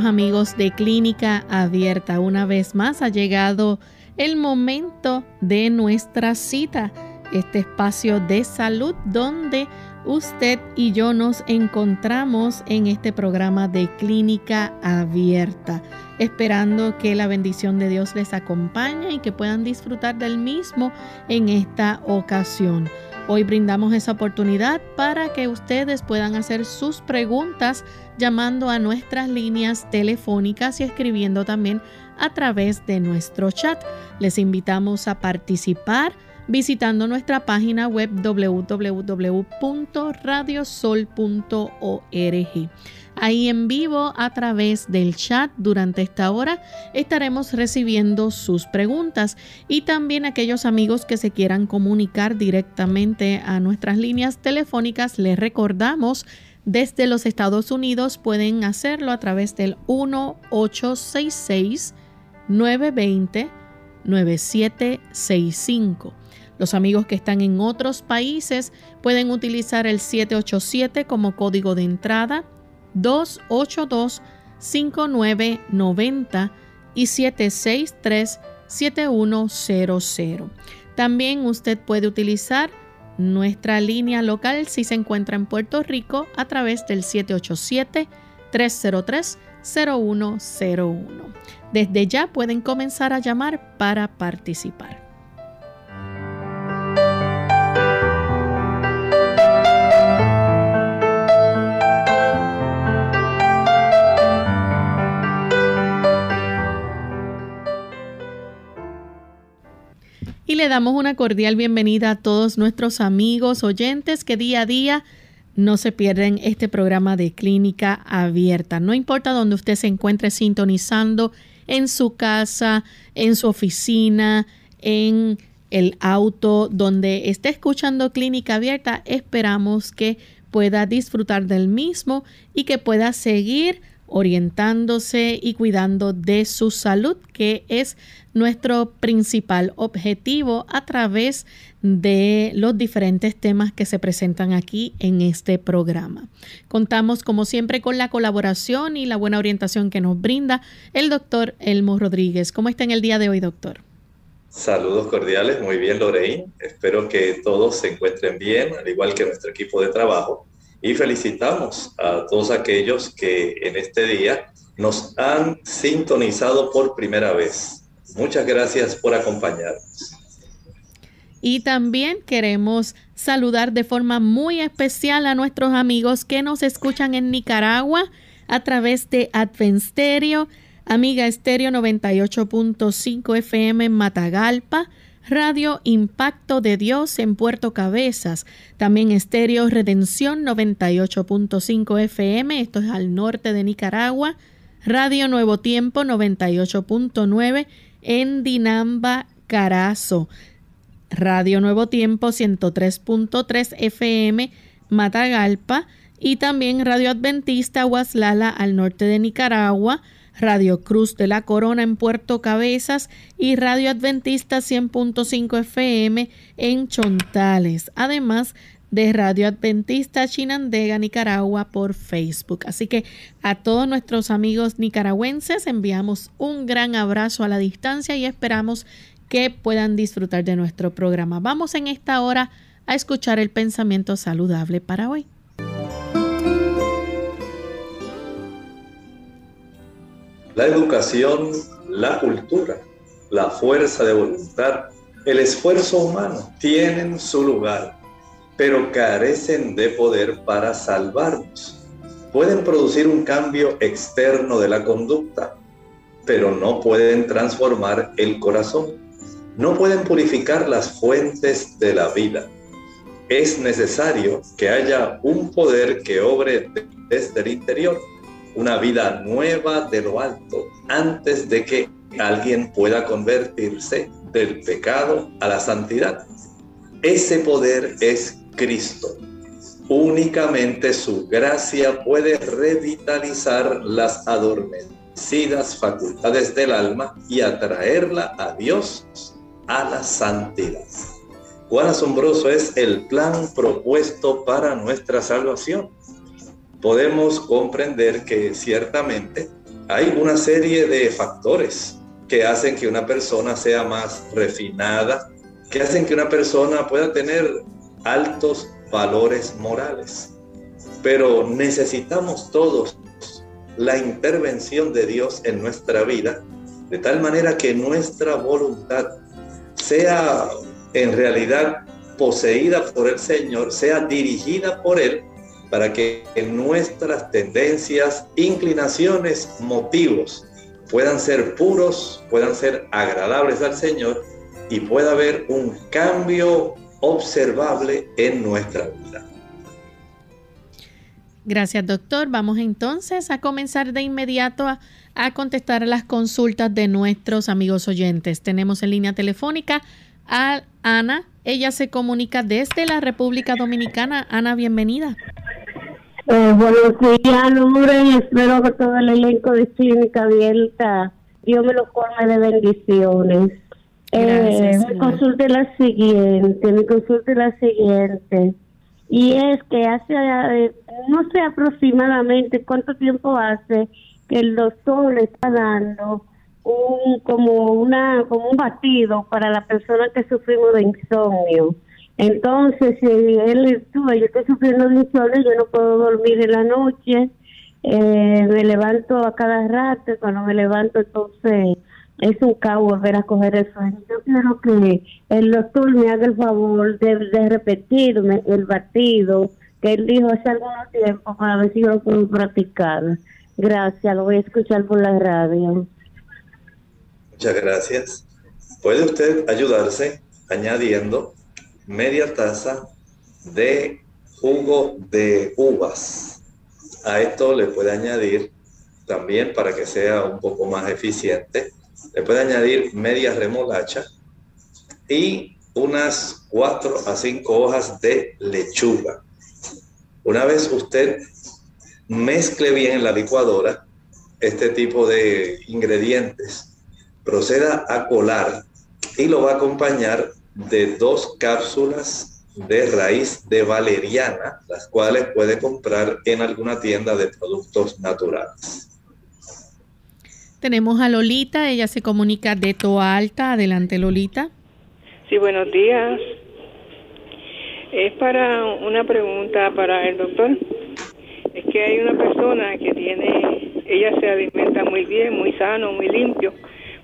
Amigos de Clínica Abierta. Una vez más ha llegado el momento de nuestra cita, este espacio de salud donde usted y yo nos encontramos en este programa de Clínica Abierta, esperando que la bendición de Dios les acompañe y que puedan disfrutar del mismo en esta ocasión. Hoy brindamos esa oportunidad para que ustedes puedan hacer sus preguntas llamando a nuestras líneas telefónicas y escribiendo también a través de nuestro chat. Les invitamos a participar visitando nuestra página web www.radiosol.org. Ahí en vivo a través del chat durante esta hora estaremos recibiendo sus preguntas y también aquellos amigos que se quieran comunicar directamente a nuestras líneas telefónicas les recordamos desde los Estados Unidos pueden hacerlo a través del 1866 920 9765. Los amigos que están en otros países pueden utilizar el 787 como código de entrada 282-5990 y 763-7100. También usted puede utilizar nuestra línea local si se encuentra en Puerto Rico a través del 787-303-0101. Desde ya pueden comenzar a llamar para participar. Y le damos una cordial bienvenida a todos nuestros amigos oyentes que día a día no se pierden este programa de clínica abierta. No importa dónde usted se encuentre sintonizando, en su casa, en su oficina, en el auto, donde esté escuchando clínica abierta, esperamos que pueda disfrutar del mismo y que pueda seguir orientándose y cuidando de su salud, que es nuestro principal objetivo a través de los diferentes temas que se presentan aquí en este programa. Contamos como siempre con la colaboración y la buena orientación que nos brinda el doctor Elmo Rodríguez. ¿Cómo está en el día de hoy, doctor? Saludos cordiales, muy bien Lorraine. Espero que todos se encuentren bien, al igual que nuestro equipo de trabajo. Y felicitamos a todos aquellos que en este día nos han sintonizado por primera vez. Muchas gracias por acompañarnos. Y también queremos saludar de forma muy especial a nuestros amigos que nos escuchan en Nicaragua a través de Advensterio, Amiga Estéreo 98.5 FM en Matagalpa, Radio Impacto de Dios en Puerto Cabezas, también Estéreo Redención 98.5 FM, esto es al norte de Nicaragua, Radio Nuevo Tiempo 98.9 en Dinamba, Carazo. Radio Nuevo Tiempo 103.3 FM, Matagalpa. Y también Radio Adventista Huaslala al norte de Nicaragua. Radio Cruz de la Corona en Puerto Cabezas y Radio Adventista 100.5 FM en Chontales. Además de Radio Adventista Chinandega, Nicaragua por Facebook. Así que a todos nuestros amigos nicaragüenses enviamos un gran abrazo a la distancia y esperamos que puedan disfrutar de nuestro programa. Vamos en esta hora a escuchar el pensamiento saludable para hoy. La educación, la cultura, la fuerza de voluntad, el esfuerzo humano tienen su lugar, pero carecen de poder para salvarnos. Pueden producir un cambio externo de la conducta, pero no pueden transformar el corazón. No pueden purificar las fuentes de la vida. Es necesario que haya un poder que obre desde el interior una vida nueva de lo alto antes de que alguien pueda convertirse del pecado a la santidad. Ese poder es Cristo. Únicamente su gracia puede revitalizar las adormecidas facultades del alma y atraerla a Dios a la santidad. Cuán asombroso es el plan propuesto para nuestra salvación podemos comprender que ciertamente hay una serie de factores que hacen que una persona sea más refinada, que hacen que una persona pueda tener altos valores morales. Pero necesitamos todos la intervención de Dios en nuestra vida, de tal manera que nuestra voluntad sea en realidad poseída por el Señor, sea dirigida por Él para que nuestras tendencias, inclinaciones, motivos puedan ser puros, puedan ser agradables al Señor y pueda haber un cambio observable en nuestra vida. Gracias, doctor. Vamos entonces a comenzar de inmediato a, a, contestar las consultas de nuestros amigos oyentes. Tenemos en línea telefónica a Ana. Ella se comunica desde la República Dominicana. Ana, bienvenida. Eh, buenos días, y Espero que todo el elenco de Clínica Abierta, Dios me lo colme de bendiciones. Eh, mi consulta es la siguiente, mi consulta es la siguiente. Y es que hace, eh, no sé aproximadamente cuánto tiempo hace que el doctor le está dando un como una como un batido para la persona que sufrimos de insomnio. Entonces, si él estuvo, yo estoy sufriendo de insomnio, yo no puedo dormir en la noche, eh, me levanto a cada rato, cuando me levanto entonces es un caos volver a coger el sueño. Yo quiero que el doctor me haga el favor de, de repetirme el batido que él dijo hace algún tiempo para ver si yo lo puedo practicar. Gracias, lo voy a escuchar por la radio. Muchas gracias. ¿Puede usted ayudarse añadiendo media taza de jugo de uvas. A esto le puede añadir también para que sea un poco más eficiente, le puede añadir media remolacha y unas 4 a 5 hojas de lechuga. Una vez usted mezcle bien en la licuadora este tipo de ingredientes, proceda a colar y lo va a acompañar de dos cápsulas de raíz de valeriana, las cuales puede comprar en alguna tienda de productos naturales. Tenemos a Lolita, ella se comunica de Toa Alta. Adelante, Lolita. Sí, buenos días. Es para una pregunta para el doctor. Es que hay una persona que tiene, ella se alimenta muy bien, muy sano, muy limpio,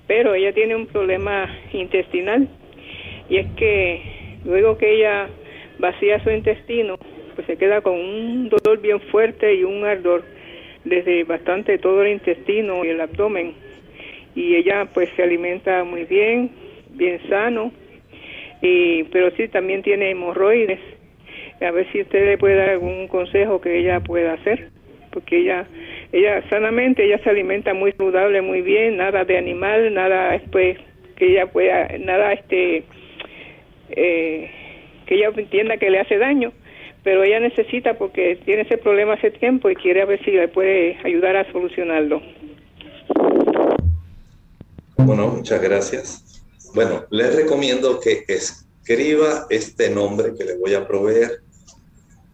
pero ella tiene un problema intestinal y es que luego que ella vacía su intestino, pues se queda con un dolor bien fuerte y un ardor desde bastante todo el intestino y el abdomen. Y ella pues se alimenta muy bien, bien sano, y, pero sí también tiene hemorroides. A ver si usted le puede dar algún consejo que ella pueda hacer, porque ella ella sanamente ella se alimenta muy saludable, muy bien, nada de animal, nada después que ella pueda nada este eh, que ella entienda que le hace daño, pero ella necesita porque tiene ese problema hace tiempo y quiere a ver si le puede ayudar a solucionarlo. Bueno, muchas gracias. Bueno, les recomiendo que escriba este nombre que les voy a proveer.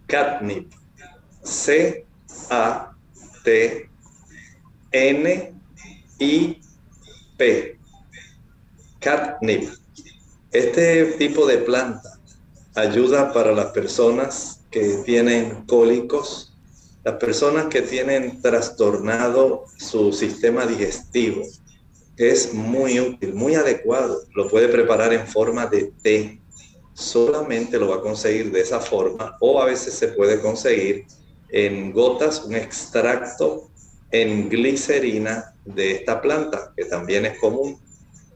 Catnip. C A T N I P. Catnip. Este tipo de planta ayuda para las personas que tienen cólicos, las personas que tienen trastornado su sistema digestivo. Es muy útil, muy adecuado. Lo puede preparar en forma de té. Solamente lo va a conseguir de esa forma o a veces se puede conseguir en gotas, un extracto en glicerina de esta planta, que también es común.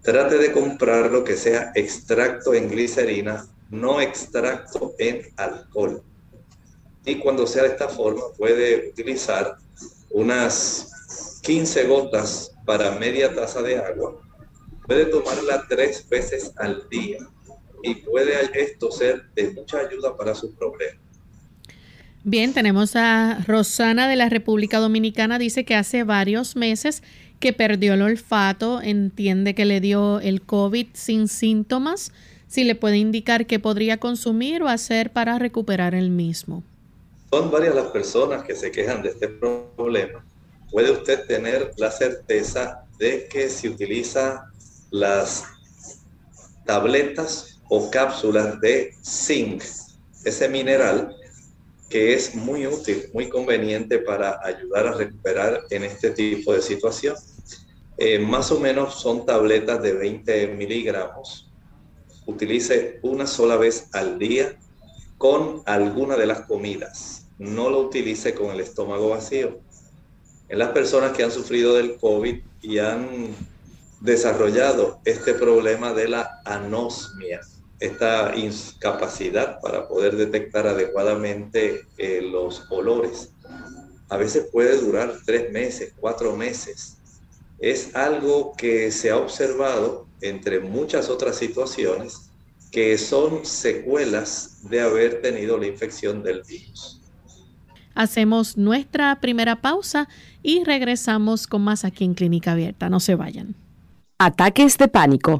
Trate de comprar lo que sea extracto en glicerina, no extracto en alcohol. Y cuando sea de esta forma, puede utilizar unas 15 gotas para media taza de agua. Puede tomarla tres veces al día y puede esto ser de mucha ayuda para su problema. Bien, tenemos a Rosana de la República Dominicana. Dice que hace varios meses que perdió el olfato, entiende que le dio el COVID sin síntomas. Si le puede indicar qué podría consumir o hacer para recuperar el mismo. Son varias las personas que se quejan de este problema. Puede usted tener la certeza de que si utiliza las tabletas o cápsulas de zinc, ese mineral, que es muy útil, muy conveniente para ayudar a recuperar en este tipo de situación. Eh, más o menos son tabletas de 20 miligramos. Utilice una sola vez al día con alguna de las comidas. No lo utilice con el estómago vacío. En las personas que han sufrido del COVID y han desarrollado este problema de la anosmia, esta incapacidad para poder detectar adecuadamente eh, los olores. A veces puede durar tres meses, cuatro meses. Es algo que se ha observado entre muchas otras situaciones que son secuelas de haber tenido la infección del virus. Hacemos nuestra primera pausa y regresamos con más aquí en Clínica Abierta. No se vayan. Ataques de pánico.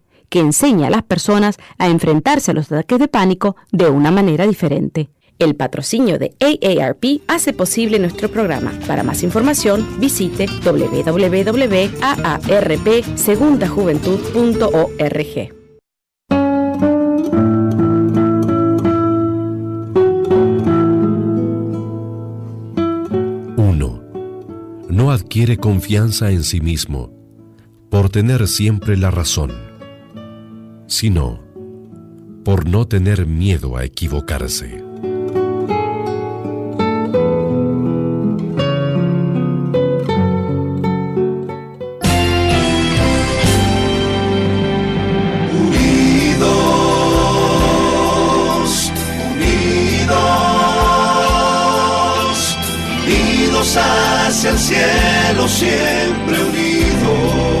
que enseña a las personas a enfrentarse a los ataques de pánico de una manera diferente. El patrocinio de AARP hace posible nuestro programa. Para más información, visite www.aarpsegundajuventud.org. No adquiere confianza en sí mismo por tener siempre la razón sino por no tener miedo a equivocarse. Hacia el cielo siempre unidos.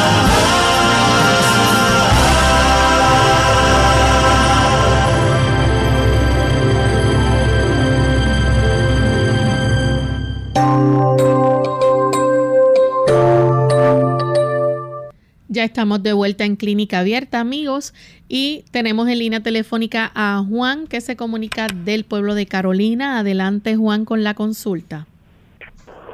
Estamos de vuelta en Clínica Abierta, amigos, y tenemos en línea telefónica a Juan que se comunica del pueblo de Carolina. Adelante, Juan, con la consulta.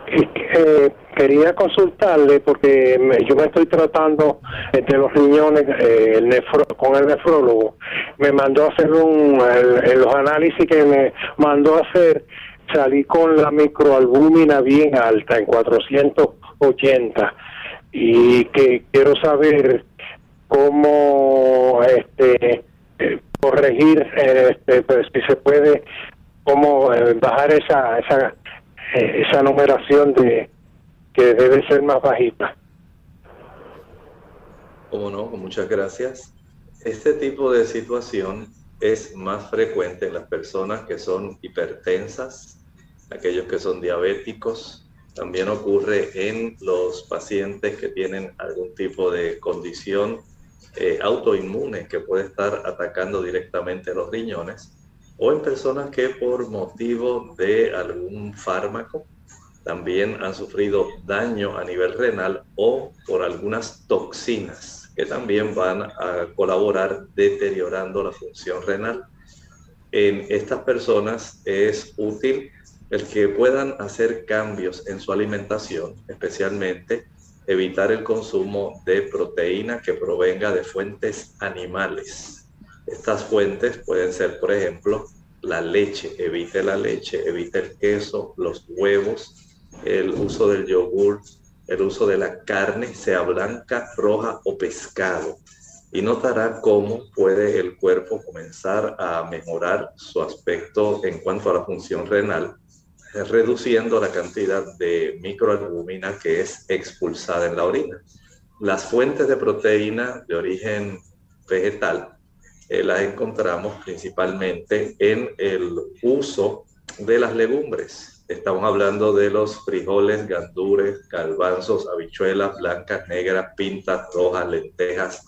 Eh, quería consultarle porque yo me estoy tratando de los riñones eh, el con el nefrólogo. Me mandó a hacer un, los análisis que me mandó a hacer, salí con la microalbúmina bien alta, en 480 y que quiero saber cómo este eh, corregir este pues, si se puede cómo eh, bajar esa esa eh, esa numeración de que debe ser más bajita Cómo no, muchas gracias. Este tipo de situación es más frecuente en las personas que son hipertensas, aquellos que son diabéticos, también ocurre en los pacientes que tienen algún tipo de condición eh, autoinmune que puede estar atacando directamente los riñones o en personas que por motivo de algún fármaco también han sufrido daño a nivel renal o por algunas toxinas que también van a colaborar deteriorando la función renal. En estas personas es útil el que puedan hacer cambios en su alimentación, especialmente evitar el consumo de proteína que provenga de fuentes animales. Estas fuentes pueden ser, por ejemplo, la leche, evite la leche, evite el queso, los huevos, el uso del yogur, el uso de la carne, sea blanca, roja o pescado. Y notará cómo puede el cuerpo comenzar a mejorar su aspecto en cuanto a la función renal reduciendo la cantidad de microalbúmina que es expulsada en la orina. Las fuentes de proteína de origen vegetal eh, las encontramos principalmente en el uso de las legumbres. Estamos hablando de los frijoles, gandures, garbanzos, habichuelas blancas, negras, pintas, rojas, lentejas,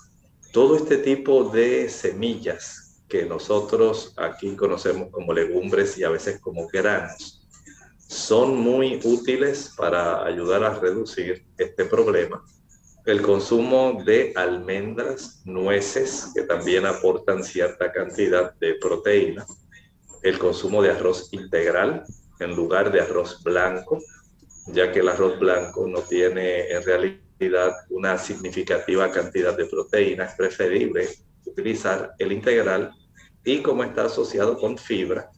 todo este tipo de semillas que nosotros aquí conocemos como legumbres y a veces como granos son muy útiles para ayudar a reducir este problema. El consumo de almendras, nueces, que también aportan cierta cantidad de proteína. El consumo de arroz integral en lugar de arroz blanco, ya que el arroz blanco no tiene en realidad una significativa cantidad de proteína. Es preferible utilizar el integral y como está asociado con fibra,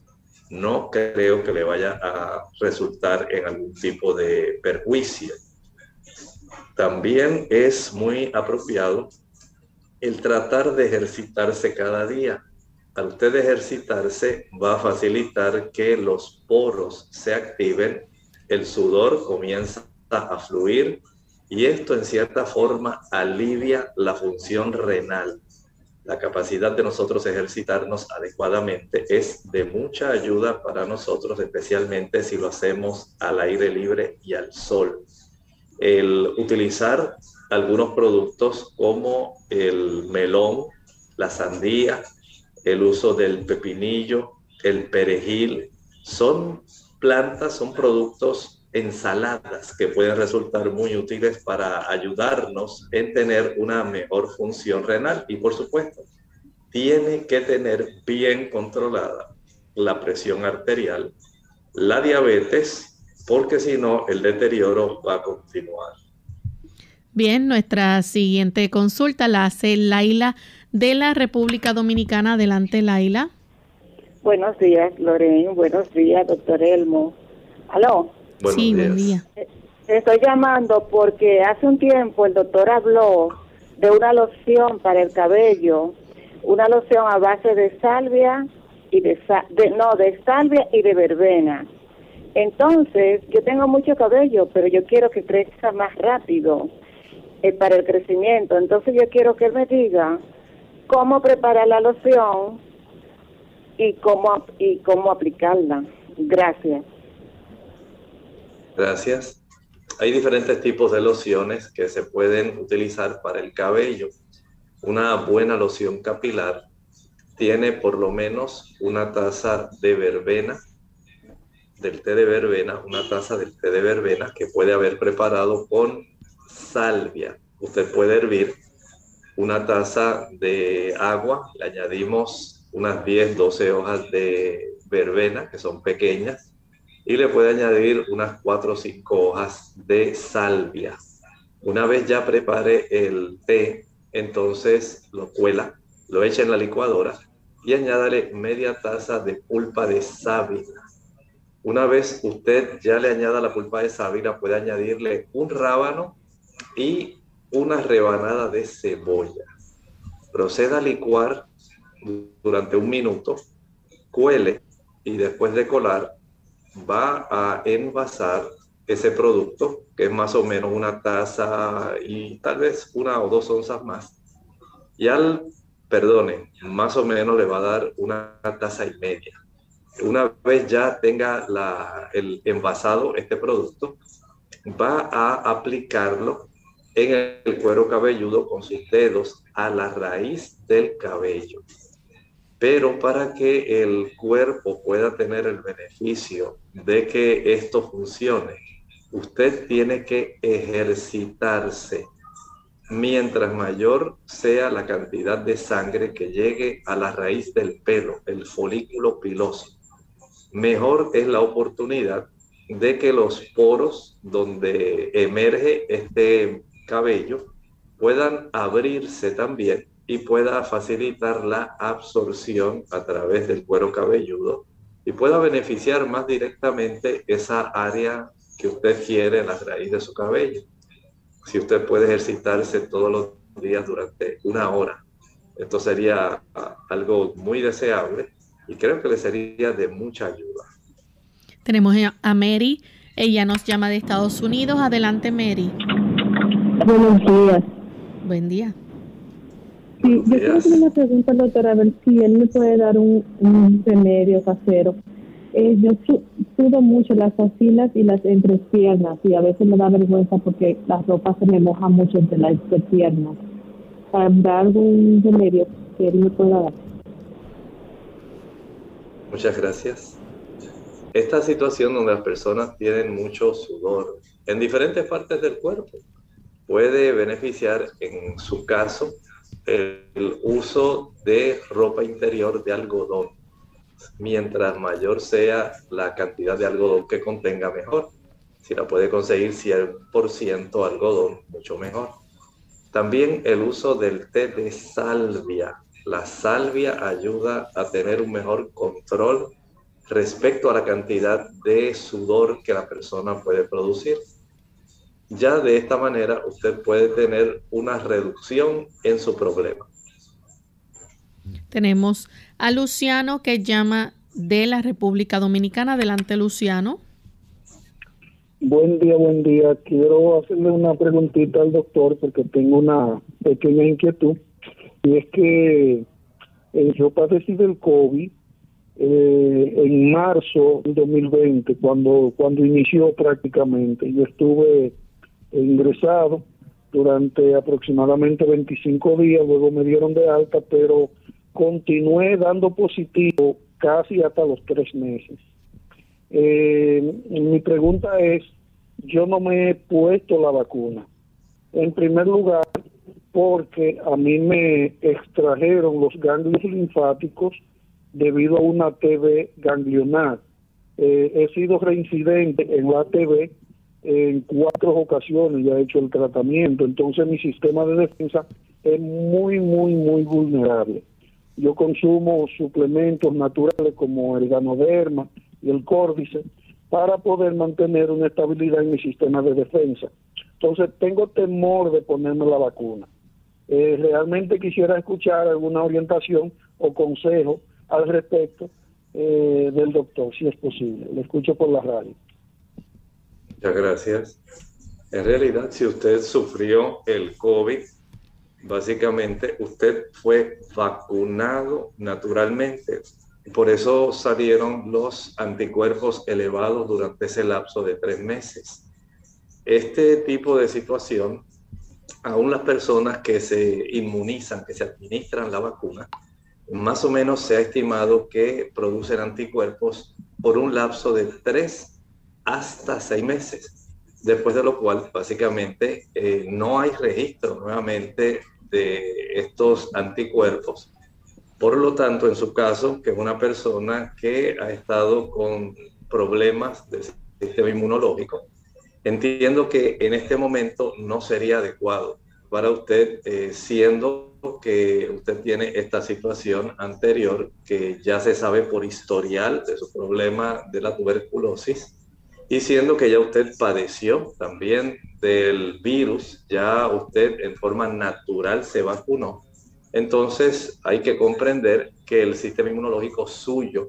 no creo que le vaya a resultar en algún tipo de perjuicio. También es muy apropiado el tratar de ejercitarse cada día. Al usted ejercitarse va a facilitar que los poros se activen, el sudor comienza a fluir y esto en cierta forma alivia la función renal la capacidad de nosotros ejercitarnos adecuadamente es de mucha ayuda para nosotros, especialmente si lo hacemos al aire libre y al sol. El utilizar algunos productos como el melón, la sandía, el uso del pepinillo, el perejil, son plantas, son productos ensaladas que pueden resultar muy útiles para ayudarnos en tener una mejor función renal. Y por supuesto, tiene que tener bien controlada la presión arterial, la diabetes, porque si no, el deterioro va a continuar. Bien, nuestra siguiente consulta la hace Laila de la República Dominicana. Adelante, Laila. Buenos días, Lorena. Buenos días, doctor Elmo. Aló sí, buen día. Eh, estoy llamando porque hace un tiempo el doctor habló de una loción para el cabello, una loción a base de salvia y de, no, de salvia y de verbena. Entonces, yo tengo mucho cabello, pero yo quiero que crezca más rápido eh, para el crecimiento. Entonces, yo quiero que él me diga cómo preparar la loción y cómo y cómo aplicarla. Gracias. Gracias. Hay diferentes tipos de lociones que se pueden utilizar para el cabello. Una buena loción capilar tiene por lo menos una taza de verbena, del té de verbena, una taza del té de verbena que puede haber preparado con salvia. Usted puede hervir una taza de agua, le añadimos unas 10, 12 hojas de verbena, que son pequeñas, y le puede añadir unas 4 o 5 hojas de salvia. Una vez ya prepare el té, entonces lo cuela, lo echa en la licuadora y añádale media taza de pulpa de sábila. Una vez usted ya le añada la pulpa de sábila, puede añadirle un rábano y una rebanada de cebolla. Proceda a licuar durante un minuto, cuele y después de colar va a envasar ese producto, que es más o menos una taza y tal vez una o dos onzas más. Y al, perdone, más o menos le va a dar una taza y media. Una vez ya tenga el envasado este producto, va a aplicarlo en el cuero cabelludo con sus dedos a la raíz del cabello. Pero para que el cuerpo pueda tener el beneficio de que esto funcione, usted tiene que ejercitarse. Mientras mayor sea la cantidad de sangre que llegue a la raíz del pelo, el folículo piloso, mejor es la oportunidad de que los poros donde emerge este cabello puedan abrirse también y pueda facilitar la absorción a través del cuero cabelludo y pueda beneficiar más directamente esa área que usted quiere en la raíz de su cabello. Si usted puede ejercitarse todos los días durante una hora, esto sería ah, algo muy deseable y creo que le sería de mucha ayuda. Tenemos a Mary, ella nos llama de Estados Unidos. Adelante, Mary. Buenos días. Buen día. Sí, yo quiero hacer una pregunta, doctora, a ver si él me puede dar un, remedio casero. Eh, yo sudo mucho las axilas y las entrepiernas y a veces me da vergüenza porque la ropa se me moja mucho entre las entrepiernas. ¿Habrá algún remedio que él me pueda dar? Muchas gracias. Esta situación donde las personas tienen mucho sudor en diferentes partes del cuerpo, puede beneficiar en su caso el uso de ropa interior de algodón. Mientras mayor sea la cantidad de algodón que contenga, mejor. Si la puede conseguir 100% algodón, mucho mejor. También el uso del té de salvia. La salvia ayuda a tener un mejor control respecto a la cantidad de sudor que la persona puede producir. Ya de esta manera usted puede tener una reducción en su problema. Tenemos a Luciano que llama de la República Dominicana. Adelante, Luciano. Buen día, buen día. Quiero hacerle una preguntita al doctor porque tengo una pequeña inquietud. Y es que eh, yo padecí del COVID eh, en marzo del 2020, cuando, cuando inició prácticamente. Yo estuve ingresado durante aproximadamente 25 días, luego me dieron de alta, pero continué dando positivo casi hasta los tres meses. Eh, mi pregunta es, yo no me he puesto la vacuna. En primer lugar, porque a mí me extrajeron los ganglios linfáticos debido a una TB ganglionar. Eh, he sido reincidente en la TB en cuatro ocasiones ya he hecho el tratamiento, entonces mi sistema de defensa es muy, muy, muy vulnerable. Yo consumo suplementos naturales como el ganoderma y el córdice para poder mantener una estabilidad en mi sistema de defensa. Entonces tengo temor de ponerme la vacuna. Eh, realmente quisiera escuchar alguna orientación o consejo al respecto eh, del doctor, si es posible. Le escucho por la radio. Muchas gracias. En realidad, si usted sufrió el COVID, básicamente usted fue vacunado naturalmente Por eso salieron los anticuerpos elevados durante ese lapso de tres meses. Este tipo de situación, aún las personas que se inmunizan, que se administran la vacuna, más o menos se ha estimado que producen anticuerpos por un lapso de tres hasta seis meses, después de lo cual básicamente eh, no hay registro nuevamente de estos anticuerpos. Por lo tanto, en su caso, que es una persona que ha estado con problemas del sistema inmunológico, entiendo que en este momento no sería adecuado para usted, eh, siendo que usted tiene esta situación anterior que ya se sabe por historial de su problema de la tuberculosis y siendo que ya usted padeció también del virus, ya usted en forma natural se vacunó, entonces hay que comprender que el sistema inmunológico suyo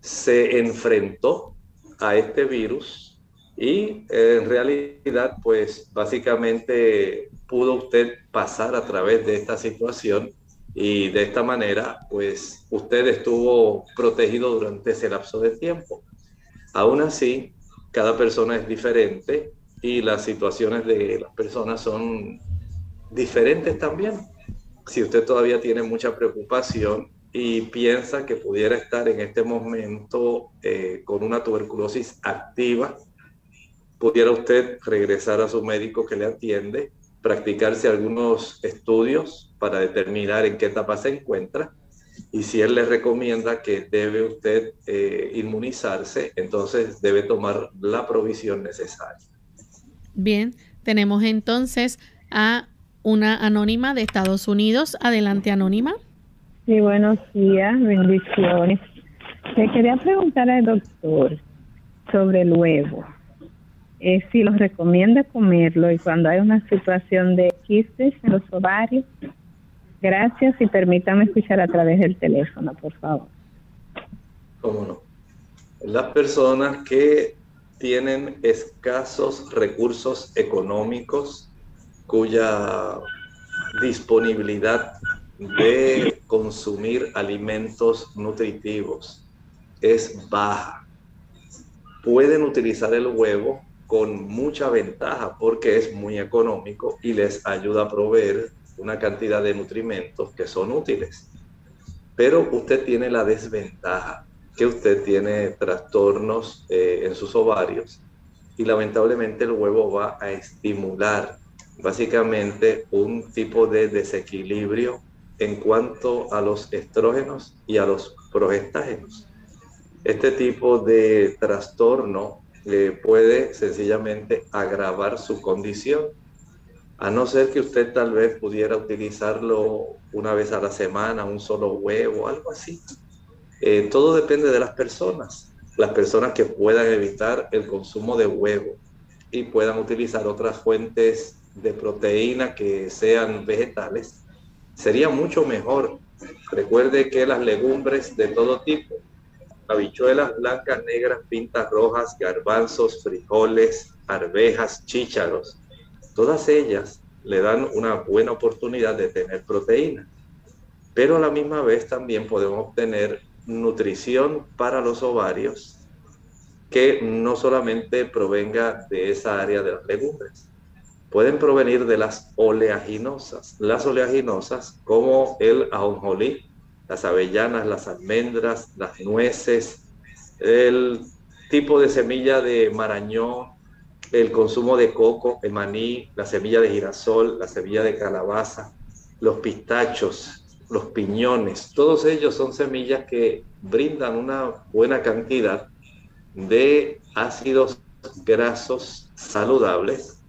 se enfrentó a este virus y en realidad pues básicamente pudo usted pasar a través de esta situación y de esta manera pues usted estuvo protegido durante ese lapso de tiempo. Aún así, cada persona es diferente y las situaciones de las personas son diferentes también. Si usted todavía tiene mucha preocupación y piensa que pudiera estar en este momento eh, con una tuberculosis activa, pudiera usted regresar a su médico que le atiende, practicarse algunos estudios para determinar en qué etapa se encuentra y si él le recomienda que debe usted eh, inmunizarse, entonces debe tomar la provisión necesaria. Bien, tenemos entonces a una anónima de Estados Unidos. Adelante, anónima. Sí, buenos días, bendiciones. Le quería preguntar al doctor sobre el huevo. Eh, si los recomienda comerlo y cuando hay una situación de quistes en los ovarios, Gracias y permítame escuchar a través del teléfono, por favor. ¿Cómo no? Las personas que tienen escasos recursos económicos cuya disponibilidad de consumir alimentos nutritivos es baja. Pueden utilizar el huevo con mucha ventaja porque es muy económico y les ayuda a proveer una cantidad de nutrimentos que son útiles. Pero usted tiene la desventaja que usted tiene trastornos eh, en sus ovarios y lamentablemente el huevo va a estimular básicamente un tipo de desequilibrio en cuanto a los estrógenos y a los progestágenos. Este tipo de trastorno eh, puede sencillamente agravar su condición a no ser que usted tal vez pudiera utilizarlo una vez a la semana, un solo huevo, algo así. Eh, todo depende de las personas, las personas que puedan evitar el consumo de huevo y puedan utilizar otras fuentes de proteína que sean vegetales, sería mucho mejor. Recuerde que las legumbres de todo tipo, habichuelas blancas, negras, pintas rojas, garbanzos, frijoles, arvejas, chícharos, todas ellas le dan una buena oportunidad de tener proteína, pero a la misma vez también podemos obtener nutrición para los ovarios que no solamente provenga de esa área de las legumbres, pueden provenir de las oleaginosas. Las oleaginosas como el ajonjolí, las avellanas, las almendras, las nueces, el tipo de semilla de marañón, el consumo de coco, el maní, la semilla de girasol, la semilla de calabaza, los pistachos, los piñones, todos ellos son semillas que brindan una buena cantidad de ácidos grasos saludables,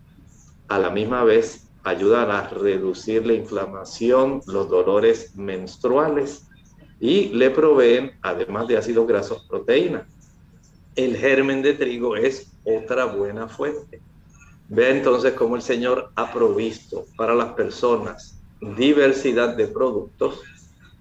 a la misma vez ayudan a reducir la inflamación, los dolores menstruales y le proveen, además de ácidos grasos, proteína. El germen de trigo es otra buena fuente. Ve entonces cómo el Señor ha provisto para las personas diversidad de productos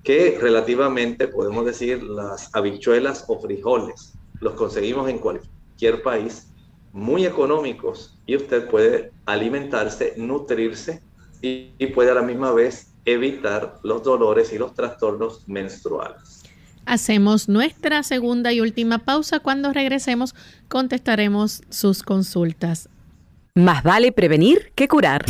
que relativamente podemos decir las habichuelas o frijoles los conseguimos en cualquier país muy económicos y usted puede alimentarse, nutrirse y, y puede a la misma vez evitar los dolores y los trastornos menstruales. Hacemos nuestra segunda y última pausa. Cuando regresemos contestaremos sus consultas. Más vale prevenir que curar.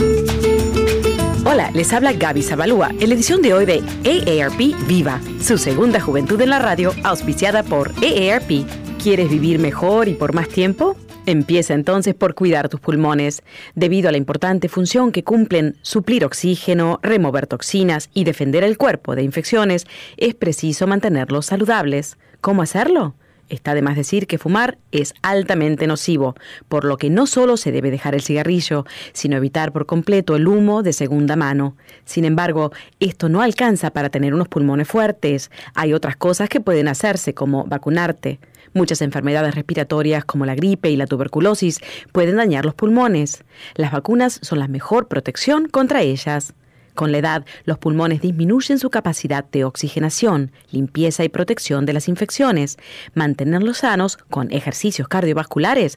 Hola, les habla Gaby Zabalúa en la edición de hoy de AARP Viva, su segunda juventud en la radio, auspiciada por AARP. ¿Quieres vivir mejor y por más tiempo? Empieza entonces por cuidar tus pulmones. Debido a la importante función que cumplen suplir oxígeno, remover toxinas y defender el cuerpo de infecciones, es preciso mantenerlos saludables. ¿Cómo hacerlo? Está de más decir que fumar es altamente nocivo, por lo que no solo se debe dejar el cigarrillo, sino evitar por completo el humo de segunda mano. Sin embargo, esto no alcanza para tener unos pulmones fuertes. Hay otras cosas que pueden hacerse, como vacunarte. Muchas enfermedades respiratorias como la gripe y la tuberculosis pueden dañar los pulmones. Las vacunas son la mejor protección contra ellas. Con la edad, los pulmones disminuyen su capacidad de oxigenación, limpieza y protección de las infecciones. Mantenerlos sanos con ejercicios cardiovasculares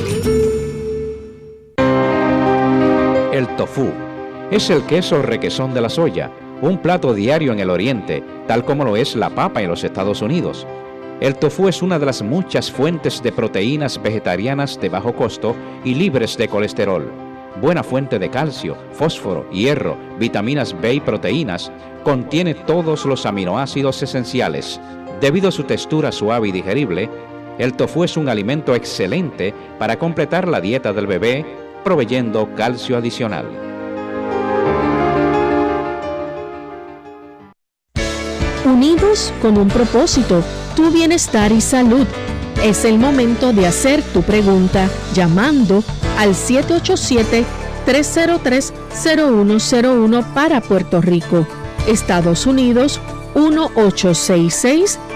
El tofu es el queso requesón de la soya, un plato diario en el oriente, tal como lo es la papa en los Estados Unidos. El tofu es una de las muchas fuentes de proteínas vegetarianas de bajo costo y libres de colesterol. Buena fuente de calcio, fósforo, hierro, vitaminas B y proteínas, contiene todos los aminoácidos esenciales. Debido a su textura suave y digerible, el tofu es un alimento excelente para completar la dieta del bebé, proveyendo calcio adicional. Unidos con un propósito, tu bienestar y salud. Es el momento de hacer tu pregunta llamando al 787-303-0101 para Puerto Rico, Estados Unidos 1866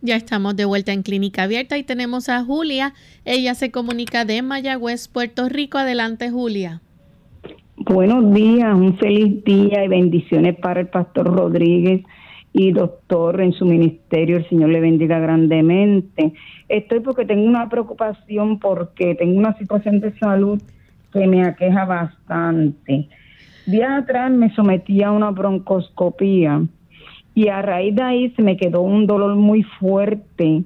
Ya estamos de vuelta en Clínica Abierta y tenemos a Julia. Ella se comunica de Mayagüez, Puerto Rico. Adelante, Julia. Buenos días, un feliz día y bendiciones para el pastor Rodríguez y doctor en su ministerio. El Señor le bendiga grandemente. Estoy porque tengo una preocupación porque tengo una situación de salud que me aqueja bastante. Días atrás me sometí a una broncoscopía y a raíz de ahí se me quedó un dolor muy fuerte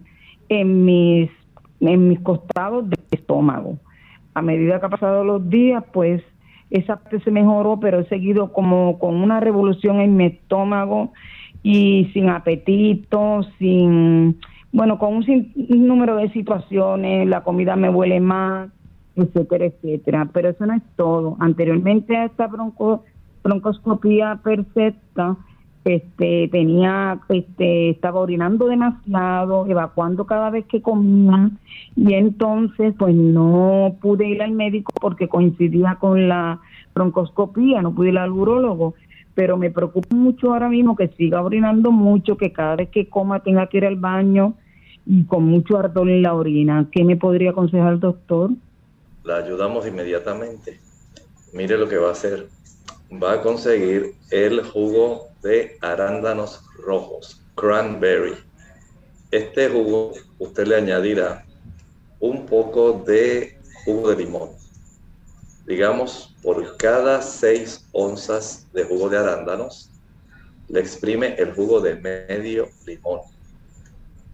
en mis, en mis costados del estómago. A medida que han pasado los días, pues esa parte se mejoró, pero he seguido como con una revolución en mi estómago y sin apetito, sin, bueno, con un número de situaciones, la comida me huele más, etcétera, etcétera. Pero eso no es todo. Anteriormente a esta bronco, broncoscopía perfecta, este tenía este estaba orinando demasiado evacuando cada vez que comía y entonces pues no pude ir al médico porque coincidía con la broncoscopía no pude ir al urólogo. Pero me preocupa mucho ahora mismo que siga orinando mucho que cada vez que coma tenga que ir al baño y con mucho ardor en la orina. ¿qué me podría aconsejar el doctor? La ayudamos inmediatamente. Mire lo que va a hacer. Va a conseguir el jugo de arándanos rojos, cranberry. Este jugo usted le añadirá un poco de jugo de limón. Digamos, por cada 6 onzas de jugo de arándanos, le exprime el jugo de medio limón.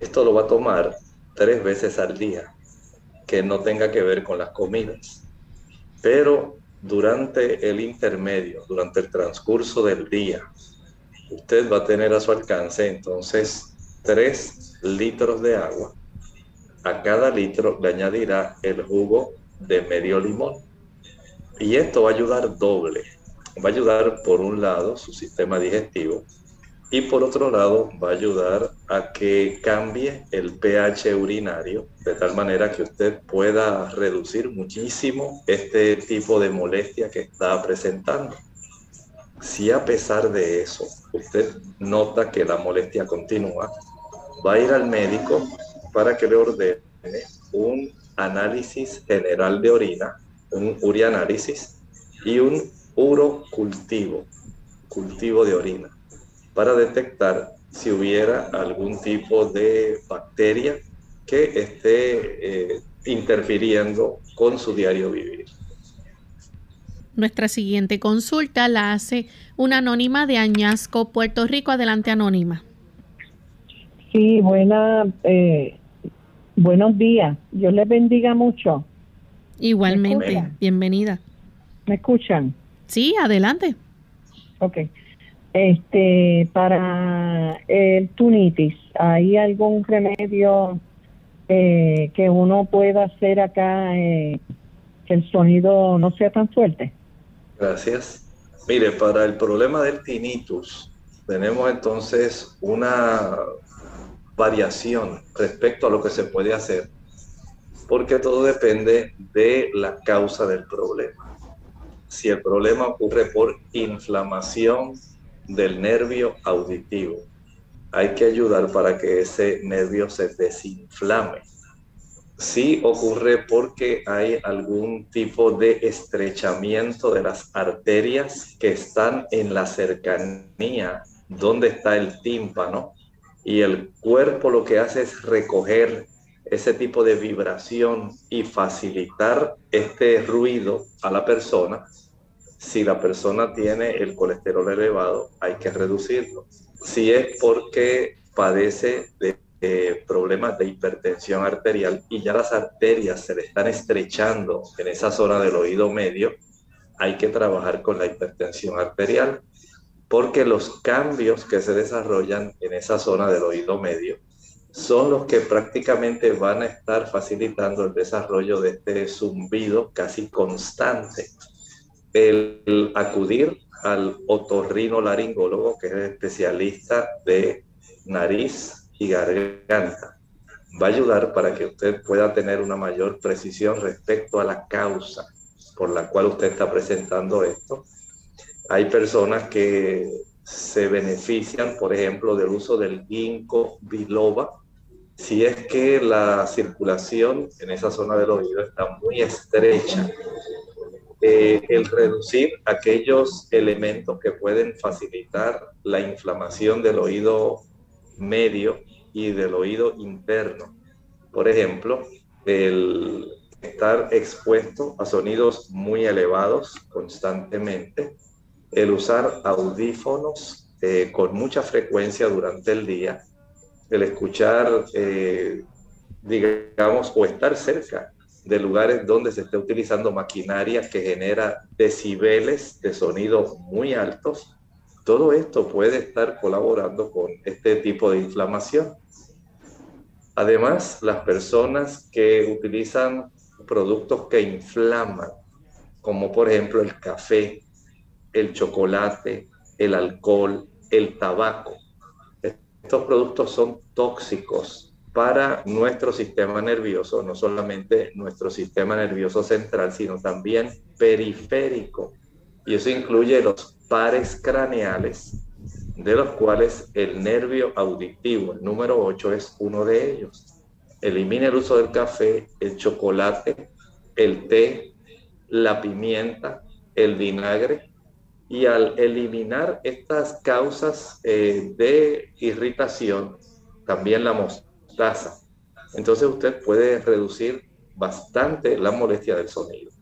Esto lo va a tomar tres veces al día, que no tenga que ver con las comidas. Pero durante el intermedio, durante el transcurso del día, usted va a tener a su alcance entonces 3 litros de agua a cada litro le añadirá el jugo de medio limón. Y esto va a ayudar doble. Va a ayudar por un lado su sistema digestivo y por otro lado va a ayudar a que cambie el pH urinario de tal manera que usted pueda reducir muchísimo este tipo de molestia que está presentando. Si a pesar de eso usted nota que la molestia continúa, va a ir al médico para que le ordene un análisis general de orina, un urianálisis y un urocultivo, cultivo de orina, para detectar si hubiera algún tipo de bacteria que esté eh, interfiriendo con su diario vivir. Nuestra siguiente consulta la hace una anónima de Añasco, Puerto Rico. Adelante, anónima. Sí, buena, eh, buenos días. Dios les bendiga mucho. Igualmente, bienvenida. ¿Me escuchan? Sí, adelante. Ok. Este, para el tunitis, ¿hay algún remedio eh, que uno pueda hacer acá eh, que el sonido no sea tan fuerte? Gracias. Mire, para el problema del tinnitus, tenemos entonces una variación respecto a lo que se puede hacer, porque todo depende de la causa del problema. Si el problema ocurre por inflamación del nervio auditivo, hay que ayudar para que ese nervio se desinflame. Si ocurre porque hay algún tipo de estrechamiento de las arterias que están en la cercanía donde está el tímpano y el cuerpo lo que hace es recoger ese tipo de vibración y facilitar este ruido a la persona. Si la persona tiene el colesterol elevado, hay que reducirlo. Si es porque padece de problemas de hipertensión arterial y ya las arterias se le están estrechando en esa zona del oído medio, hay que trabajar con la hipertensión arterial porque los cambios que se desarrollan en esa zona del oído medio son los que prácticamente van a estar facilitando el desarrollo de este zumbido casi constante. El, acudir al otorrino laringólogo, que es el especialista de nariz y garganta, va a ayudar para que usted pueda tener una mayor precisión respecto a la causa por la cual usted está presentando esto hay personas que se benefician, por ejemplo, del uso del ginkgo biloba, si es que la circulación en esa zona del oído está muy estrecha. Eh, el reducir aquellos elementos que pueden facilitar la inflamación del oído medio y del oído interno. Por ejemplo, el estar expuesto a sonidos muy elevados constantemente, el usar audífonos eh, con mucha frecuencia durante el día, el escuchar, eh, digamos, o estar cerca de lugares donde se esté utilizando maquinaria que genera decibeles de sonido muy altos, todo esto puede estar colaborando con este tipo de inflamación. Además, las personas que utilizan productos que inflaman, como por ejemplo el café, el chocolate, el alcohol, el tabaco. Estos productos son tóxicos para nuestro sistema nervioso, no solamente nuestro sistema nervioso central, sino también periférico. Y eso incluye los pares craneales, de los cuales el nervio auditivo, el número 8, es uno de ellos. Elimina el uso del café, el chocolate, el té, la pimienta, el vinagre y al eliminar estas causas eh, de irritación, también la mostaza, entonces usted puede reducir bastante la molestia del sonido.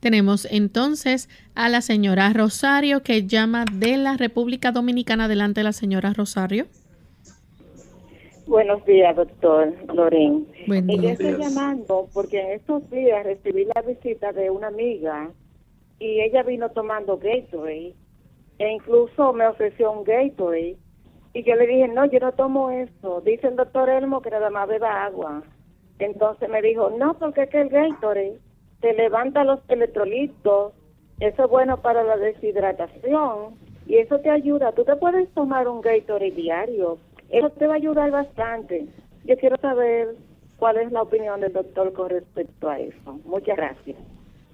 Tenemos entonces a la señora Rosario que llama de la República Dominicana. Adelante la señora Rosario. Buenos días, doctor Loren. Yo estoy llamando porque en estos días recibí la visita de una amiga y ella vino tomando Gatorade e incluso me ofreció un Gatorade y yo le dije, no, yo no tomo esto. Dice el doctor Elmo que nada más beba agua. Entonces me dijo, no, porque es que el Gatorade te levanta los electrolitos, eso es bueno para la deshidratación y eso te ayuda. Tú te puedes tomar un Gatorade diario, eso te va a ayudar bastante. Yo quiero saber cuál es la opinión del doctor con respecto a eso. Muchas gracias.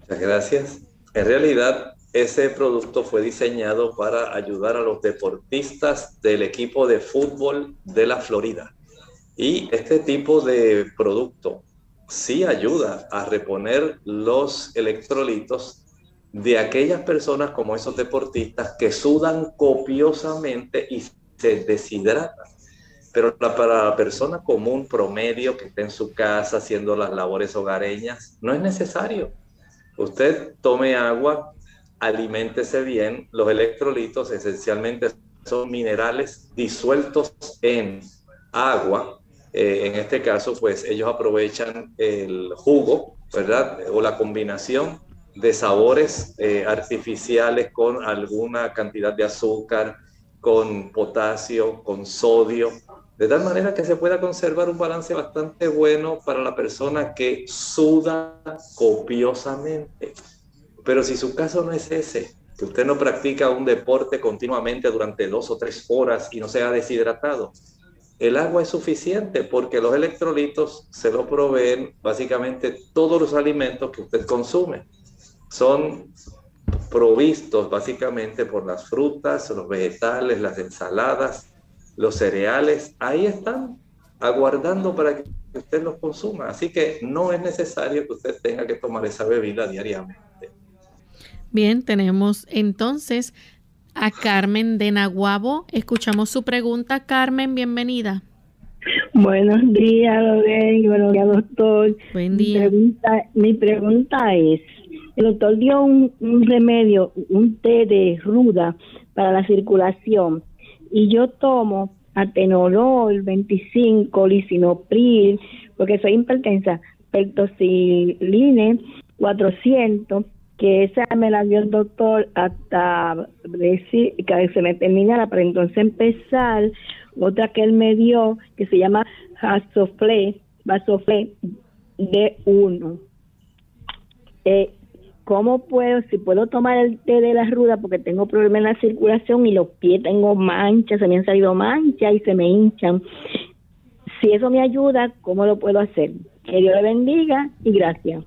Muchas gracias. En realidad, ese producto fue diseñado para ayudar a los deportistas del equipo de fútbol de la Florida. Y este tipo de producto sí ayuda a reponer los electrolitos de aquellas personas como esos deportistas que sudan copiosamente y se deshidratan. Pero para la persona común, promedio, que esté en su casa haciendo las labores hogareñas, no es necesario. Usted tome agua, aliméntese bien. Los electrolitos esencialmente son minerales disueltos en agua. Eh, en este caso, pues ellos aprovechan el jugo, ¿verdad? O la combinación de sabores eh, artificiales con alguna cantidad de azúcar, con potasio, con sodio, de tal manera que se pueda conservar un balance bastante bueno para la persona que suda copiosamente. Pero si su caso no es ese, que usted no practica un deporte continuamente durante dos o tres horas y no sea deshidratado, el agua es suficiente porque los electrolitos se lo proveen básicamente todos los alimentos que usted consume. Son provistos básicamente por las frutas, los vegetales, las ensaladas, los cereales. Ahí están aguardando para que usted los consuma. Así que no es necesario que usted tenga que tomar esa bebida diariamente. Bien, tenemos entonces a Carmen de Naguabo. Escuchamos su pregunta. Carmen, bienvenida. Buenos días, Buenos días, doctor. Buen día. Mi pregunta, mi pregunta es, el doctor dio un, remedio, un té de ruda para la circulación y yo tomo atenolol 25, lisinopril, porque soy hipertensa, pertosiline 400 que esa me la dio el doctor hasta decir que se me terminara para entonces empezar otra que él me dio que se llama Vasofle, Vasofle D1. Eh, ¿Cómo puedo, si puedo tomar el té de la ruda porque tengo problemas en la circulación y los pies tengo manchas, se me han salido manchas y se me hinchan? Si eso me ayuda, ¿cómo lo puedo hacer? Que Dios le bendiga y gracias.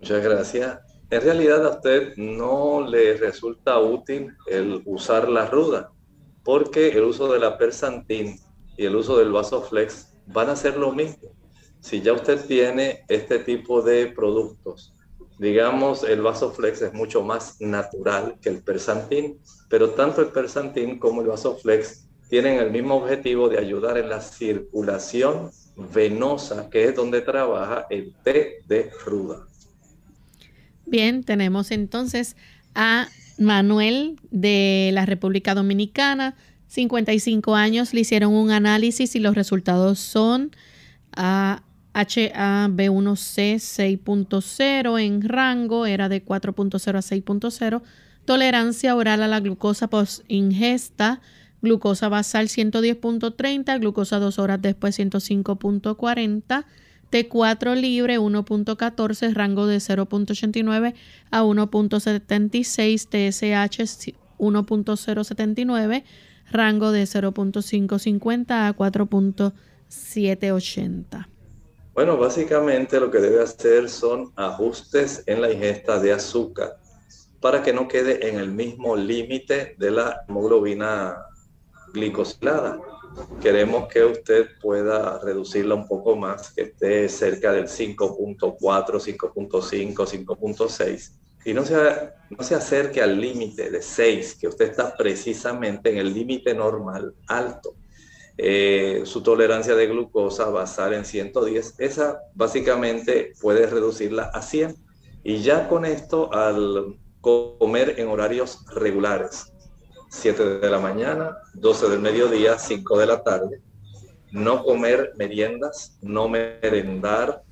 Muchas gracias. En realidad a usted no le resulta útil el usar la ruda, porque el uso de la persantín y el uso del vasoflex van a ser lo mismo. Si ya usted tiene este tipo de productos, digamos, el vasoflex es mucho más natural que el persantín, pero tanto el persantín como el vasoflex tienen el mismo objetivo de ayudar en la circulación venosa, que es donde trabaja el té de ruda. Bien, tenemos entonces a Manuel de la República Dominicana, 55 años, le hicieron un análisis y los resultados son a HAB1C 6.0 en rango, era de 4.0 a 6.0, tolerancia oral a la glucosa post ingesta, glucosa basal 110.30, glucosa dos horas después 105.40, T4 libre 1.14, rango de 0.89 a 1.76, TSH 1.079, rango de 0.550 a 4.780. Bueno, básicamente lo que debe hacer son ajustes en la ingesta de azúcar para que no quede en el mismo límite de la hemoglobina glicosilada queremos que usted pueda reducirla un poco más, que esté cerca del 5.4, 5.5, 5.6 y no se, no se acerque al límite de 6, que usted está precisamente en el límite normal alto. Eh, su tolerancia de glucosa va a estar en 110, esa básicamente puede reducirla a 100. Y ya con esto, al comer en horarios regulares, 7 de la mañana, 12 del mediodía, 5 de la tarde. No comer meriendas, no merendar,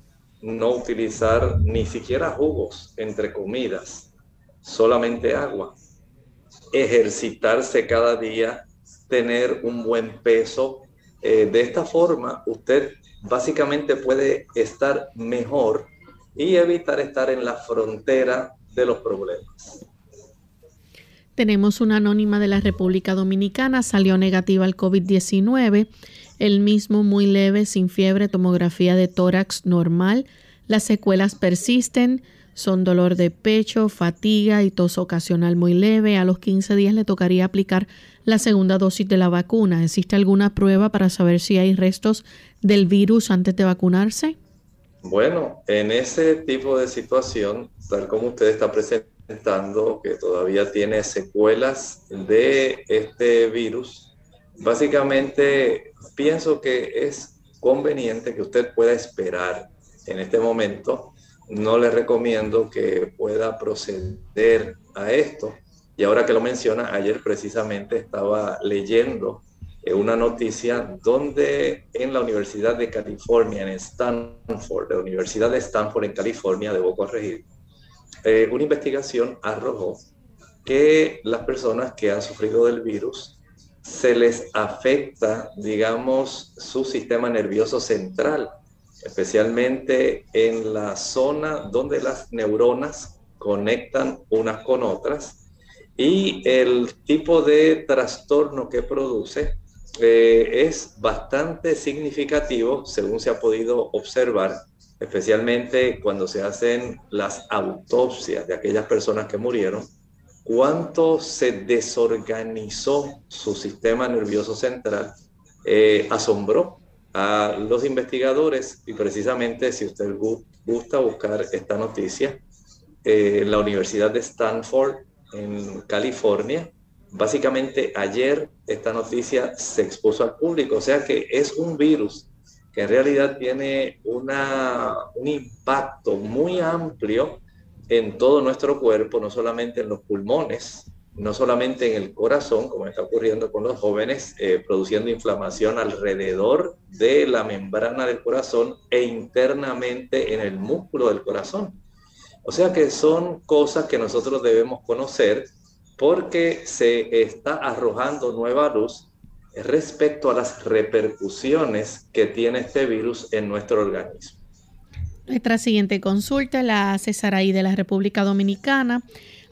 no utilizar ni siquiera jugos entre comidas, solamente agua. Ejercitarse cada día, tener un buen peso, Eh, de esta forma, usted básicamente puede estar mejor y evitar estar en la frontera de los problemas. Tenemos una anónima de la República Dominicana, salió negativa al COVID-19, el mismo muy leve, sin fiebre, tomografía de tórax normal, las secuelas persisten, son dolor de pecho, fatiga y tos ocasional muy leve. A los 15 días le tocaría aplicar la segunda dosis de la vacuna. ¿Existe alguna prueba para saber si hay restos del virus antes de vacunarse? Bueno, en ese tipo de situación, tal como usted está presentando, que todavía tiene secuelas de este virus, básicamente pienso que es conveniente que usted pueda esperar en este momento no le recomiendo que pueda proceder a esto. Y ahora que lo menciona, ayer precisamente estaba leyendo eh, una noticia donde en la Universidad de California, en Stanford, la Universidad de Stanford en California, debo corregir, eh, una investigación arrojó que las personas que han sufrido del virus se les afecta, digamos, su sistema nervioso central especialmente en la zona donde las neuronas conectan unas con otras y el tipo de trastorno que produce eh, es bastante significativo según se ha podido observar, especialmente cuando se hacen las autopsias de aquellas personas que murieron, cuánto se desorganizó su sistema nervioso central, eh, asombró a los investigadores. Y precisamente si usted gusta buscar esta noticia, eh, la Universidad de Stanford en California, básicamente ayer esta noticia se expuso al público, o sea que es un virus que en realidad tiene un impacto muy amplio en todo nuestro cuerpo, no solamente en los pulmones, no solamente en el corazón, como está ocurriendo con los jóvenes, eh, produciendo inflamación alrededor de la membrana del corazón e internamente en el músculo del corazón. O sea que son cosas que nosotros debemos conocer porque se está arrojando nueva luz respecto a las repercusiones que tiene este virus en nuestro organismo. Nuestra siguiente consulta la hace Saraí de la República Dominicana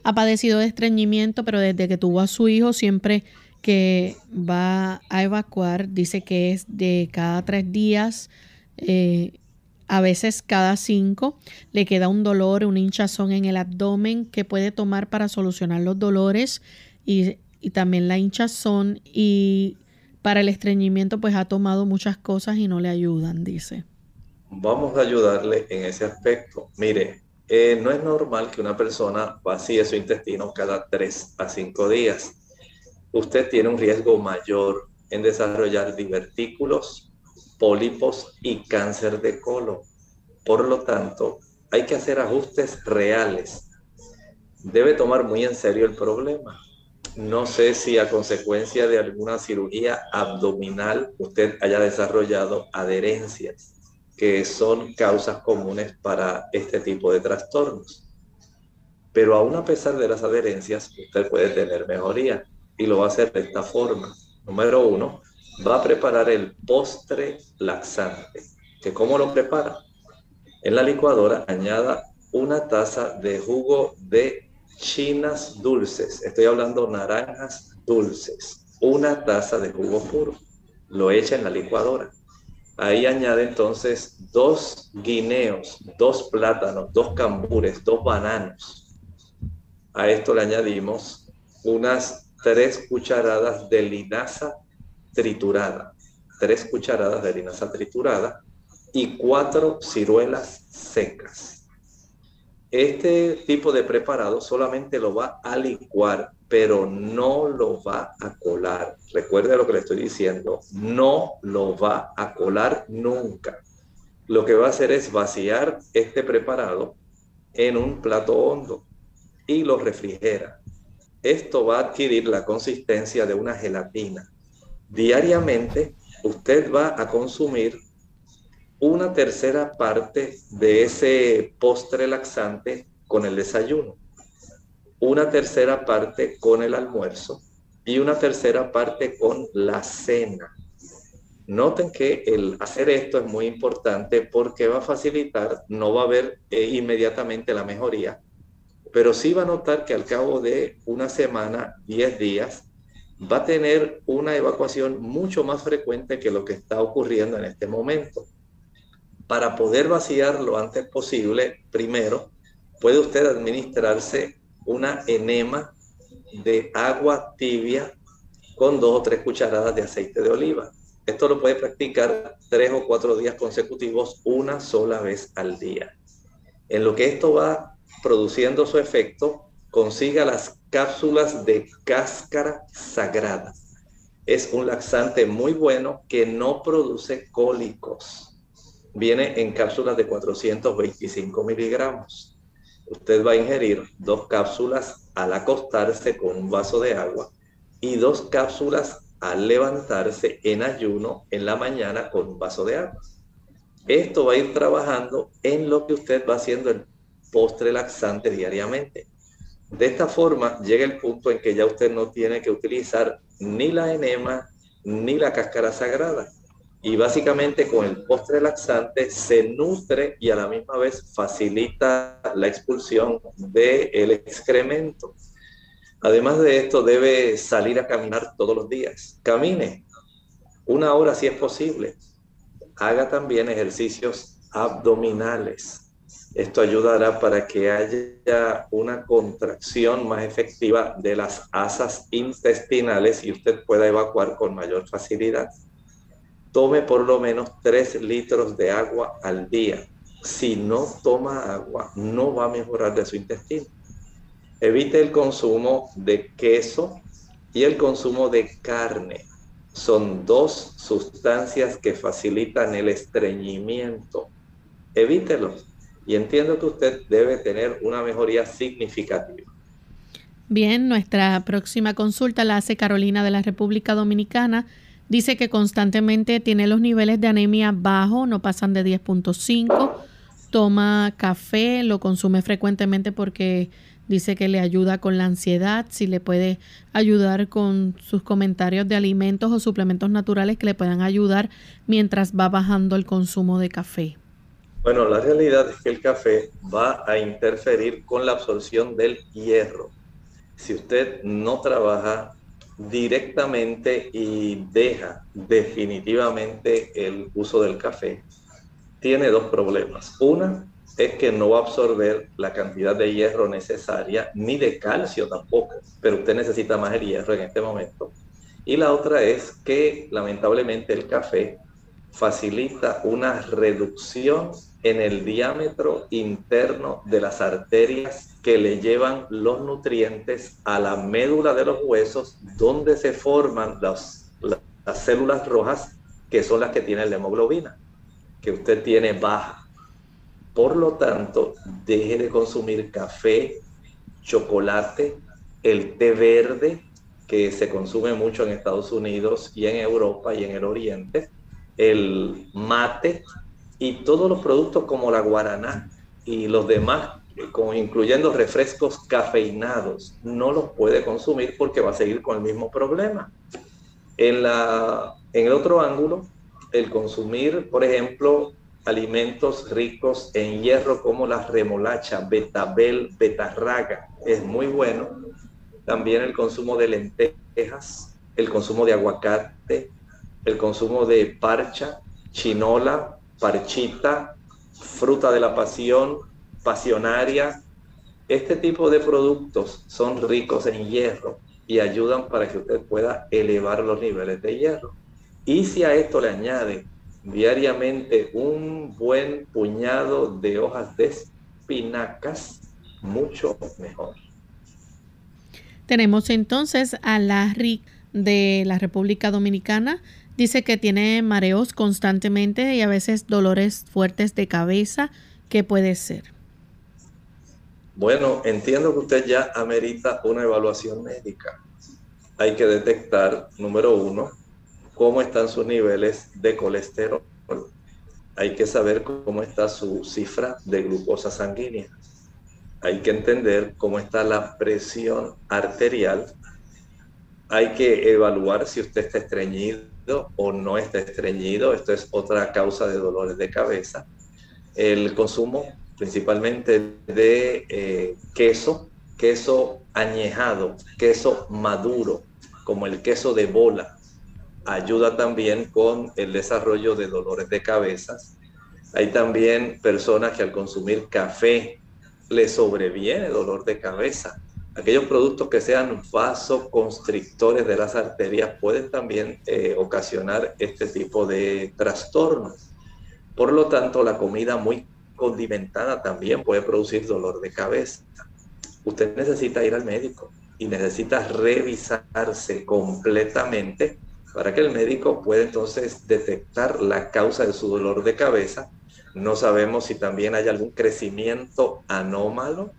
ha padecido de estreñimiento, pero desde que tuvo a su hijo, siempre que va a evacuar, dice que es de cada tres días, eh, a veces cada cinco, le queda un dolor, una hinchazón en el abdomen que puede tomar para solucionar los dolores y, y también la hinchazón y para el estreñimiento pues ha tomado muchas cosas y no le ayudan, dice. Vamos a ayudarle en ese aspecto. Mire, eh, no es normal que una persona vacíe su intestino cada 3 a 5 días. Usted tiene un riesgo mayor en desarrollar divertículos, pólipos y cáncer de colon. Por lo tanto, hay que hacer ajustes reales. Debe tomar muy en serio el problema. No sé si a consecuencia de alguna cirugía abdominal usted haya desarrollado adherencias que son causas comunes para este tipo de trastornos. Pero aún a pesar de las adherencias, usted puede tener mejoría y lo va a hacer de esta forma. Número uno, va a preparar el postre laxante. ¿Que ¿Cómo lo prepara? En la licuadora añada una taza de jugo de chinas dulces. Estoy hablando naranjas dulces. Una taza de jugo puro. Lo echa en la licuadora Ahí añade entonces dos guineos, dos plátanos, dos cambures, dos bananos. A esto le añadimos unas tres cucharadas de linaza triturada, tres cucharadas de linaza triturada y cuatro ciruelas secas. Este tipo de preparado solamente lo va a licuar pero no lo va a colar. Recuerde lo que le estoy diciendo, no lo va a colar nunca. Lo que va a hacer es vaciar este preparado en un plato hondo y lo refrigera. Esto va a adquirir la consistencia de una gelatina. Diariamente usted va a consumir una tercera parte de ese postre laxante con el desayuno una tercera parte con el almuerzo y una tercera parte con la cena. Noten que el hacer esto es muy importante porque va a facilitar, no va a haber eh, inmediatamente la mejoría, pero sí va a notar que al cabo de una semana, 10 días, va a tener una evacuación mucho más frecuente que lo que está ocurriendo en este momento. Para poder vaciar lo antes posible, primero, puede usted administrarse una enema de agua tibia con dos o tres cucharadas de aceite de oliva. Esto lo puede practicar tres o cuatro días consecutivos una sola vez al día. En lo que esto va produciendo su efecto, consiga las cápsulas de cáscara sagrada. Es un laxante muy bueno que no produce cólicos. Viene en cápsulas de 425 miligramos. Usted va a ingerir dos cápsulas al acostarse con un vaso de agua y dos cápsulas al levantarse en ayuno en la mañana con un vaso de agua. Esto va a ir trabajando en lo que usted va haciendo el postre laxante diariamente. De esta forma llega el punto en que ya usted no tiene que utilizar ni la enema ni la cáscara sagrada. Y básicamente con el postre laxante se nutre y a la misma vez facilita la expulsión del excremento. Además de esto, debe salir a caminar todos los días. Camine una hora si es posible. Haga también ejercicios abdominales. Esto ayudará para que haya una contracción más efectiva de las asas intestinales y usted pueda evacuar con mayor facilidad. Tome por lo menos 3 litros de agua al día. Si no toma agua, no va a mejorar de su intestino. Evite el consumo de queso y el consumo de carne. Son dos sustancias que facilitan el estreñimiento. Evítelo y entiendo que usted debe tener una mejoría significativa. Bien, nuestra próxima consulta la hace Carolina de la República Dominicana. Dice que constantemente tiene los niveles de anemia bajos, no pasan de 10.5. Toma café, lo consume frecuentemente porque Dice que le ayuda con la ansiedad, si le puede ayudar con sus comentarios de alimentos o suplementos naturales que le puedan ayudar mientras va bajando el consumo de café. Bueno, la realidad es que el café va a interferir con la absorción del hierro. Si usted no trabaja directamente y deja definitivamente el uso del café, tiene dos problemas. Una, es que no va a absorber la cantidad de hierro necesaria, ni de calcio tampoco, pero usted necesita más el hierro en este momento. Y la otra es que lamentablemente el café facilita una reducción en el diámetro interno de las arterias que le llevan los nutrientes a la médula de los huesos, donde se forman las, las células rojas, que son las que tienen la hemoglobina, que usted tiene baja. Por lo tanto, deje de consumir café, chocolate, el té verde, que se consume mucho en Estados Unidos y en Europa y en el Oriente, el mate y todos los productos como la guaraná y los demás, incluyendo refrescos cafeinados, no los puede consumir porque va a seguir con el mismo problema. En, en el otro ángulo, el consumir, por ejemplo, alimentos ricos en hierro como la remolacha, betabel, betarraga. Es muy bueno. También el consumo de lentejas, el consumo de aguacate, el consumo de parcha, chinola, parchita, fruta de la pasión, pasionaria. Este tipo de productos son ricos en hierro y ayudan para que usted pueda elevar los niveles de hierro. Y si a esto le añade diariamente un buen puñado de hojas de espinacas, mucho mejor. Tenemos entonces a Larry de la República Dominicana. Dice que tiene mareos constantemente y a veces dolores fuertes de cabeza. ¿Qué puede ser? Bueno, entiendo que usted ya amerita una evaluación médica. Hay que detectar, número uno, cómo están sus niveles de colesterol. Hay que saber cómo está su cifra de glucosa sanguínea. Hay que entender cómo está la presión arterial. Hay que evaluar si usted está estreñido o no está estreñido. Esto es otra causa de dolores de cabeza. El consumo principalmente de eh, queso, queso añejado, queso maduro, como el queso de bola, ayuda también con el desarrollo de dolores de cabeza. Hay también personas que al consumir café les sobreviene dolor de cabeza. Aquellos productos que sean vasoconstrictores de las arterias pueden también eh, ocasionar este tipo de trastornos. Por lo tanto, la comida muy condimentada también puede producir dolor de cabeza. Usted necesita ir al médico y necesita revisarse completamente para que el médico pueda entonces detectar la causa de su dolor de cabeza. No sabemos si también hay algún crecimiento anómalo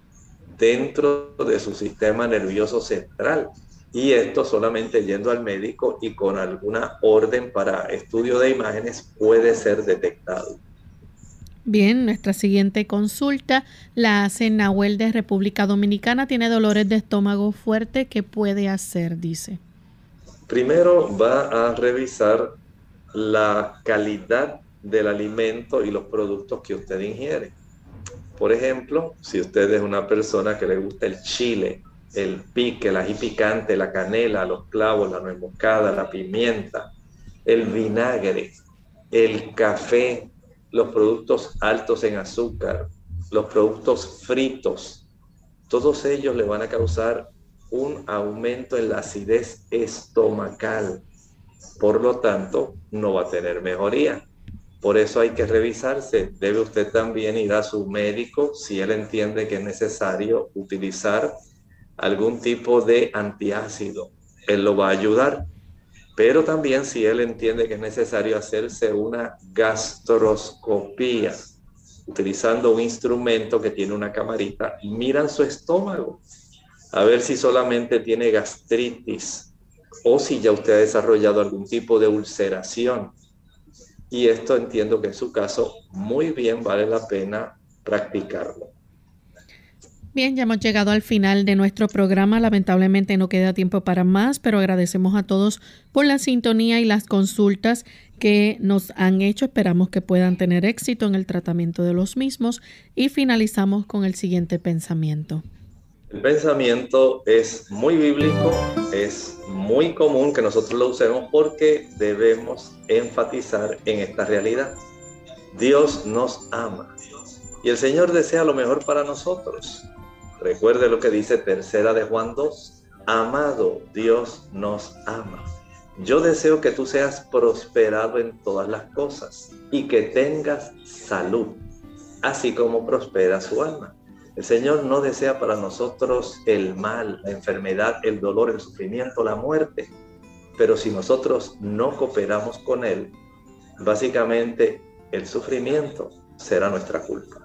dentro de su sistema nervioso central. Y esto solamente yendo al médico y con alguna orden para estudio de imágenes puede ser detectado. Bien, nuestra siguiente consulta la hace Nahuel de República Dominicana. Tiene dolores de estómago fuerte. ¿Qué puede hacer? Dice. Primero va a revisar la calidad del alimento y los productos que usted ingiere. Por ejemplo, si usted es una persona que le gusta el chile, el pique, el ají picante, la canela, los clavos, la nuez moscada, la pimienta, el vinagre, el café, los productos altos en azúcar, los productos fritos, todos ellos le van a causar un aumento en la acidez estomacal. Por lo tanto, no va a tener mejoría. Por eso hay que revisarse. Debe usted también ir a su médico si él entiende que es necesario utilizar algún tipo de antiácido. Él lo va a ayudar. Pero también si él entiende que es necesario hacerse una gastroscopía utilizando un instrumento que tiene una camarita, miran su estómago a ver si solamente tiene gastritis o si ya usted ha desarrollado algún tipo de ulceración. Y esto entiendo que en su caso muy bien vale la pena practicarlo. Bien, ya hemos llegado al final de nuestro programa. Lamentablemente no queda tiempo para más, pero agradecemos a todos por la sintonía y las consultas que nos han hecho. Esperamos que puedan tener éxito en el tratamiento de los mismos y finalizamos con el siguiente pensamiento. El pensamiento es muy bíblico, es muy común que nosotros lo usemos porque debemos enfatizar en esta realidad. Dios nos ama y el Señor desea lo mejor para nosotros. Recuerde lo que dice tercera de Juan 2. Amado, Dios nos ama. Yo deseo que tú seas prosperado en todas las cosas y que tengas salud, así como prospera su alma. El Señor no desea para nosotros el mal, la enfermedad, el dolor, el sufrimiento, la muerte. Pero si nosotros no cooperamos con Él, básicamente el sufrimiento será nuestra culpa.